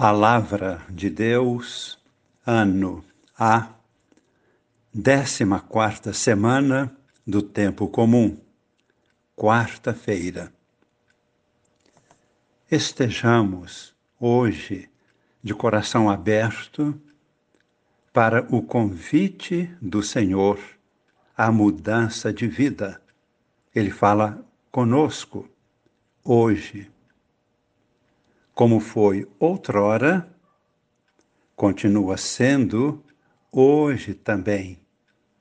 Palavra de Deus, ano A, décima quarta semana do tempo comum, quarta-feira. Estejamos hoje de coração aberto para o convite do Senhor à mudança de vida. Ele fala conosco hoje como foi outrora, continua sendo hoje também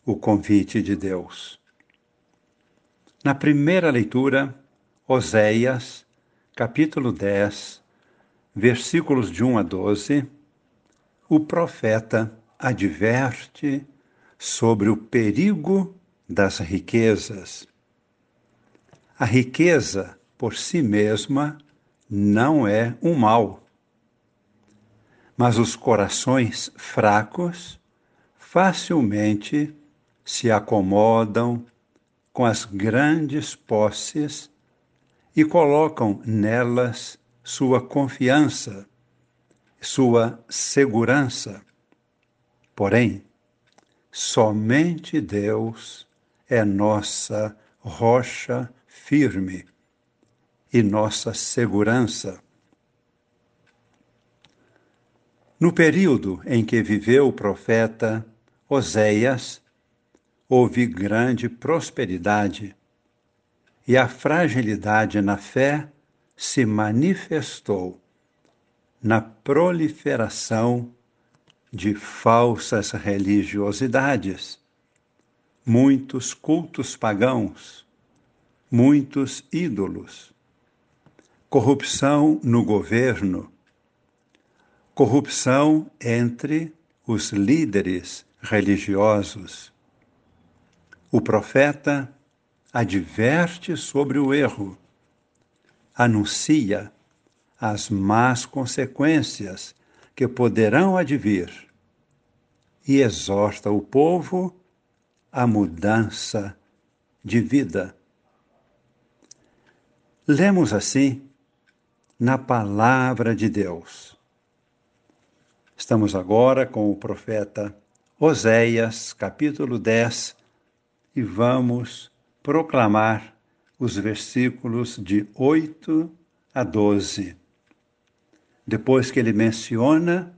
o convite de Deus. Na primeira leitura, Oséias, capítulo 10, versículos de 1 a 12, o profeta adverte sobre o perigo das riquezas. A riqueza, por si mesma, não é um mal. Mas os corações fracos facilmente se acomodam com as grandes posses e colocam nelas sua confiança, sua segurança. Porém, somente Deus é nossa rocha firme e nossa segurança. No período em que viveu o profeta Oséias, houve grande prosperidade e a fragilidade na fé se manifestou na proliferação de falsas religiosidades, muitos cultos pagãos, muitos ídolos corrupção no governo, corrupção entre os líderes religiosos. O profeta adverte sobre o erro, anuncia as más consequências que poderão advir e exorta o povo à mudança de vida. Lemos assim na palavra de Deus. Estamos agora com o profeta Oséias, capítulo 10, e vamos proclamar os versículos de 8 a 12. Depois que ele menciona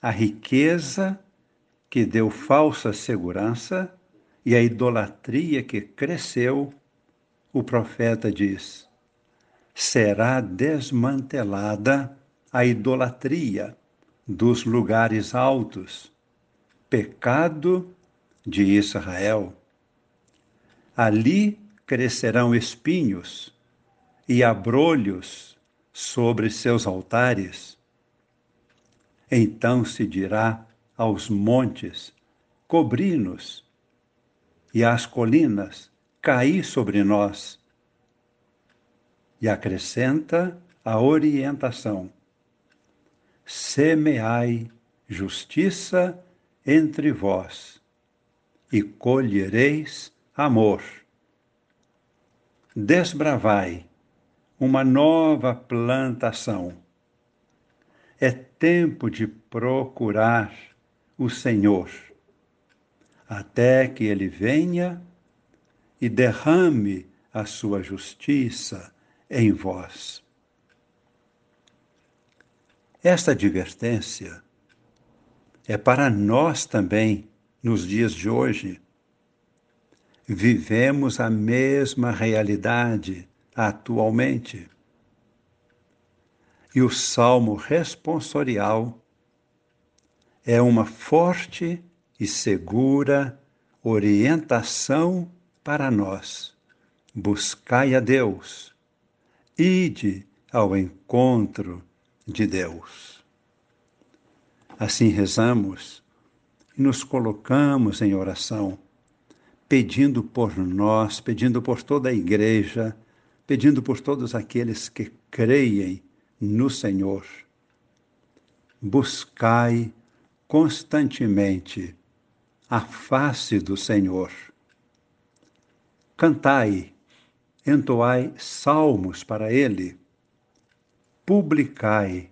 a riqueza que deu falsa segurança e a idolatria que cresceu, o profeta diz: será desmantelada a idolatria dos lugares altos, pecado de Israel. Ali crescerão espinhos e abrolhos sobre seus altares. Então se dirá aos montes: cobri-nos, e às colinas: caí sobre nós e acrescenta a orientação: semeai justiça entre vós e colhereis amor. Desbravai uma nova plantação. É tempo de procurar o Senhor, até que ele venha e derrame a sua justiça em vós. Esta advertência é para nós também nos dias de hoje. Vivemos a mesma realidade atualmente. E o salmo responsorial é uma forte e segura orientação para nós. Buscai a Deus ide ao encontro de Deus. Assim rezamos e nos colocamos em oração, pedindo por nós, pedindo por toda a igreja, pedindo por todos aqueles que creem no Senhor. Buscai constantemente a face do Senhor. Cantai entoai salmos para ele, publicai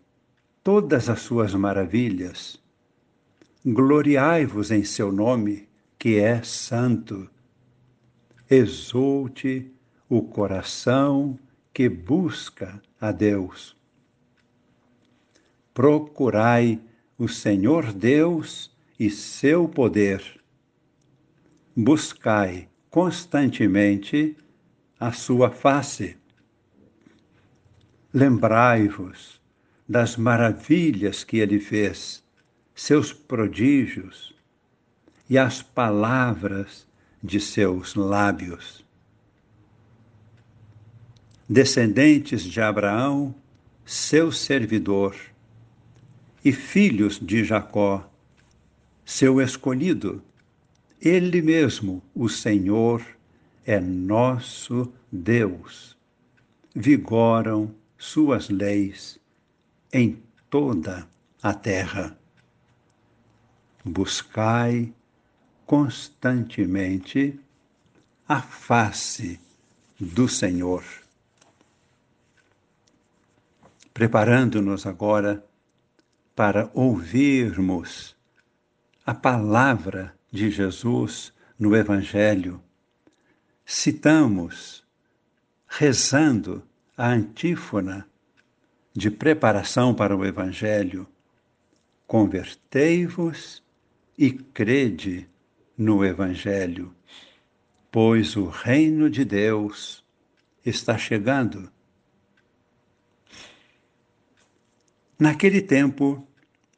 todas as suas maravilhas. Gloriai-vos em seu nome, que é santo. Exulte o coração que busca a Deus. Procurai o Senhor Deus e seu poder. Buscai constantemente a sua face. Lembrai-vos das maravilhas que ele fez, seus prodígios e as palavras de seus lábios. Descendentes de Abraão, seu servidor, e filhos de Jacó, seu escolhido, ele mesmo, o Senhor, é nosso Deus. Vigoram suas leis em toda a terra. Buscai constantemente a face do Senhor. Preparando-nos agora para ouvirmos a palavra de Jesus no Evangelho, citamos, rezando a antífona de preparação para o Evangelho: Convertei-vos e crede no Evangelho, pois o reino de Deus está chegando. Naquele tempo,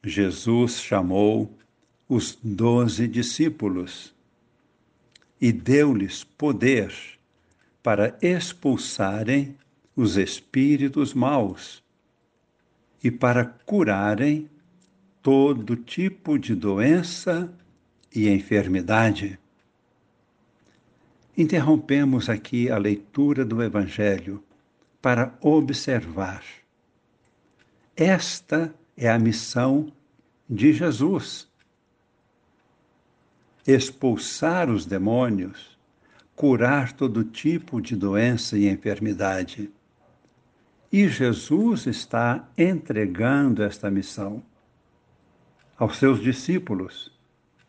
Jesus chamou os doze discípulos e deu-lhes poder para expulsarem os espíritos maus e para curarem todo tipo de doença e enfermidade. Interrompemos aqui a leitura do Evangelho para observar. Esta é a missão de Jesus expulsar os demônios, curar todo tipo de doença e enfermidade. E Jesus está entregando esta missão aos seus discípulos,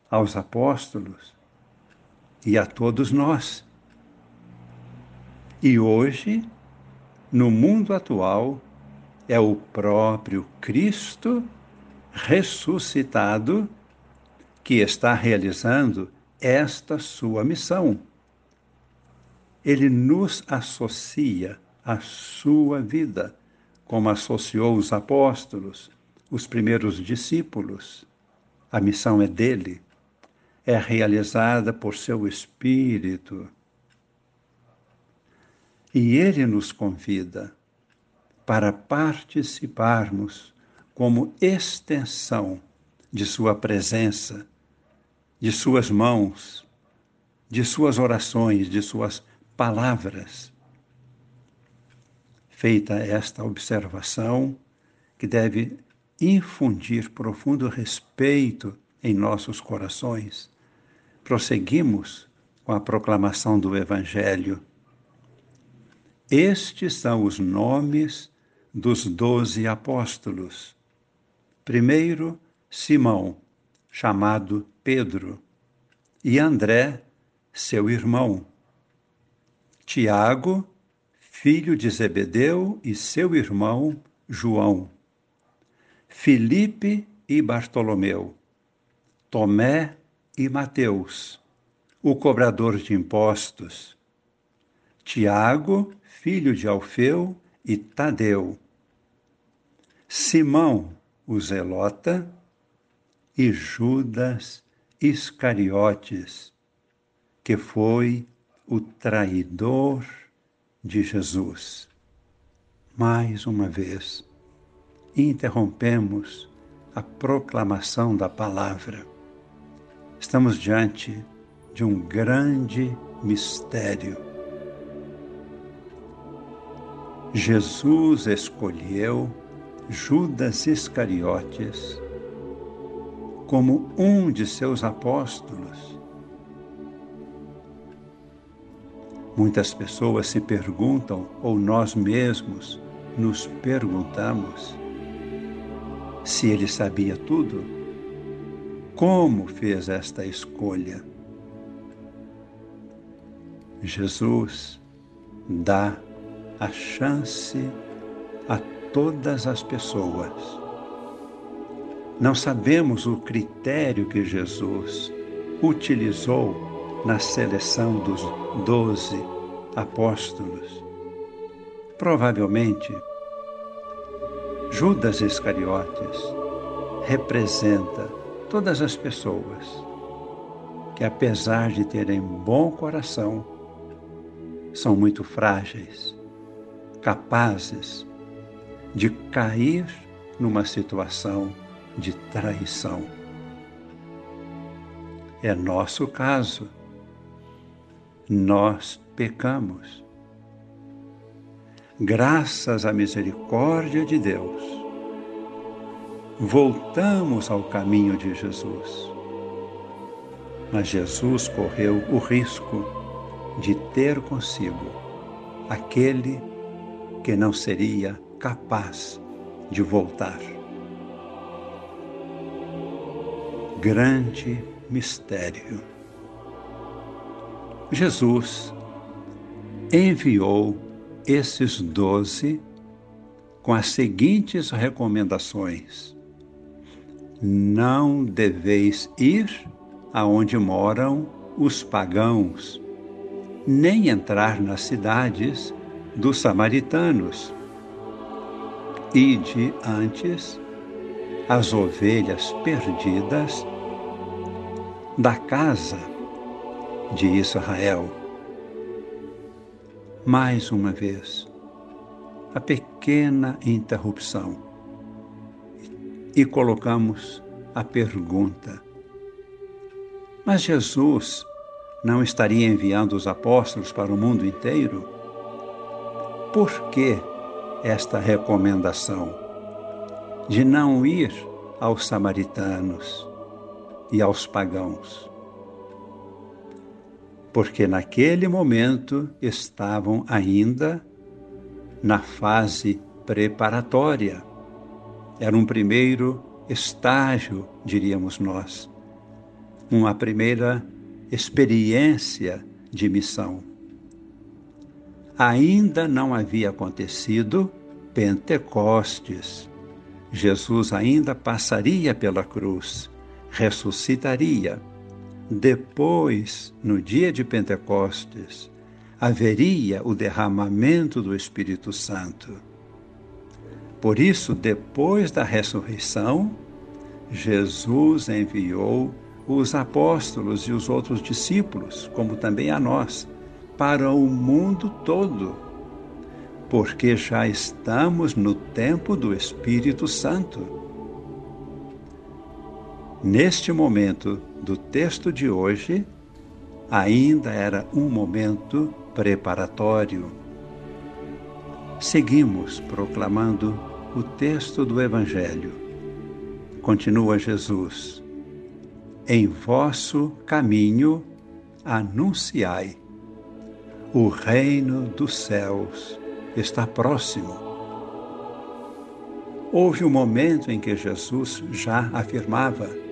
aos apóstolos e a todos nós. E hoje, no mundo atual, é o próprio Cristo ressuscitado que está realizando esta sua missão. Ele nos associa à sua vida, como associou os apóstolos, os primeiros discípulos. A missão é dele, é realizada por seu Espírito. E ele nos convida para participarmos como extensão de sua presença de suas mãos, de suas orações, de suas palavras. Feita esta observação, que deve infundir profundo respeito em nossos corações, prosseguimos com a proclamação do Evangelho. Estes são os nomes dos doze apóstolos. Primeiro, Simão, chamado Pedro, e André, seu irmão, Tiago, filho de Zebedeu, e seu irmão João, Filipe e Bartolomeu, Tomé e Mateus, o cobrador de impostos, Tiago, filho de Alfeu, e Tadeu, Simão, o Zelota, e Judas Iscariotes, que foi o traidor de Jesus. Mais uma vez, interrompemos a proclamação da palavra. Estamos diante de um grande mistério. Jesus escolheu Judas Iscariotes como um de seus apóstolos. Muitas pessoas se perguntam, ou nós mesmos nos perguntamos, Se ele sabia tudo, como fez esta escolha? Jesus dá a chance a todas as pessoas. Não sabemos o critério que Jesus utilizou na seleção dos doze apóstolos. Provavelmente, Judas Iscariotes representa todas as pessoas que, apesar de terem bom coração, são muito frágeis, capazes de cair numa situação de traição. É nosso caso. Nós pecamos. Graças à misericórdia de Deus, voltamos ao caminho de Jesus. Mas Jesus correu o risco de ter consigo aquele que não seria capaz de voltar. Grande mistério. Jesus enviou esses doze com as seguintes recomendações: Não deveis ir aonde moram os pagãos nem entrar nas cidades dos samaritanos. Ide antes as ovelhas perdidas da casa de Israel. Mais uma vez, a pequena interrupção e colocamos a pergunta: Mas Jesus não estaria enviando os apóstolos para o mundo inteiro? Por que esta recomendação de não ir aos samaritanos e aos pagãos? Porque naquele momento estavam ainda na fase preparatória. Era um primeiro estágio, diríamos nós, uma primeira experiência de missão. Ainda não havia acontecido Pentecostes. Jesus ainda passaria pela cruz, ressuscitaria. Depois, no dia de Pentecostes, haveria o derramamento do Espírito Santo. Por isso, depois da ressurreição, Jesus enviou os apóstolos e os outros discípulos, como também a nós, para o mundo todo, porque já estamos no tempo do Espírito Santo. Neste momento do texto de hoje, ainda era um momento preparatório. Seguimos proclamando o texto do Evangelho. Continua Jesus em vosso caminho anunciai. O reino dos céus está próximo. Houve um momento em que Jesus já afirmava: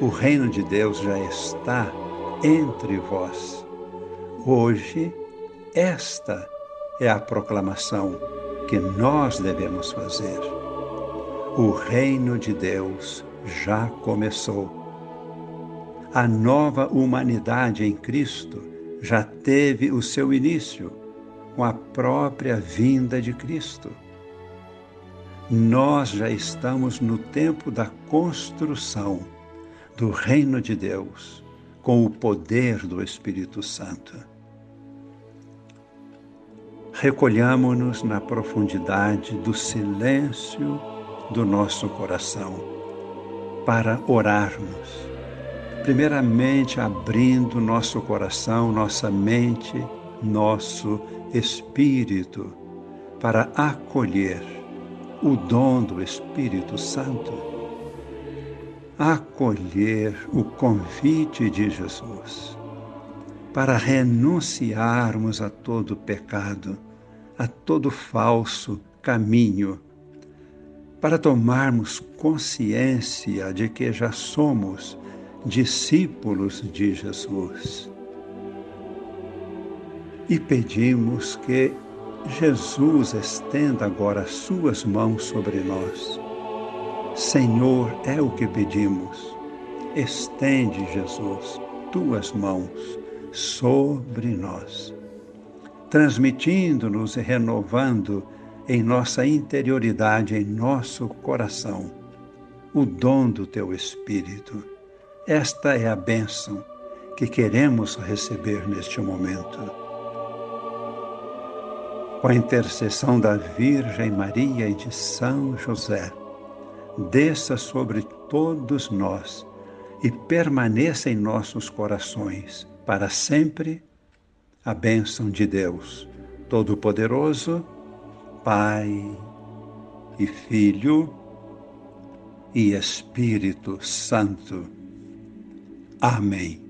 o reino de Deus já está entre vós. Hoje, esta é a proclamação que nós devemos fazer. O reino de Deus já começou a nova humanidade em Cristo já teve o seu início com a própria vinda de Cristo. Nós já estamos no tempo da construção do reino de Deus com o poder do Espírito Santo. Recolhamo-nos na profundidade do silêncio do nosso coração para orarmos primeiramente abrindo nosso coração, nossa mente, nosso espírito para acolher o dom do Espírito Santo, acolher o convite de Jesus para renunciarmos a todo pecado, a todo falso caminho, para tomarmos consciência de que já somos discípulos de Jesus. E pedimos que Jesus estenda agora as suas mãos sobre nós. Senhor, é o que pedimos. Estende, Jesus, tuas mãos sobre nós, transmitindo-nos e renovando em nossa interioridade, em nosso coração, o dom do teu Espírito. Esta é a bênção que queremos receber neste momento. Com a intercessão da Virgem Maria e de São José, desça sobre todos nós e permaneça em nossos corações para sempre a bênção de Deus Todo-Poderoso, Pai e Filho e Espírito Santo. Amém.